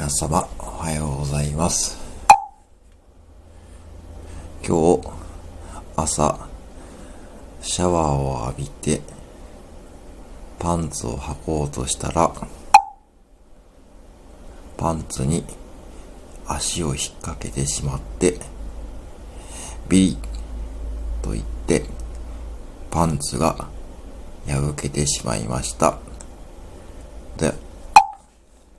皆様、おはようございます。今日、朝、シャワーを浴びて、パンツを履こうとしたら、パンツに足を引っ掛けてしまって、ビリッと言って、パンツが破けてしまいました。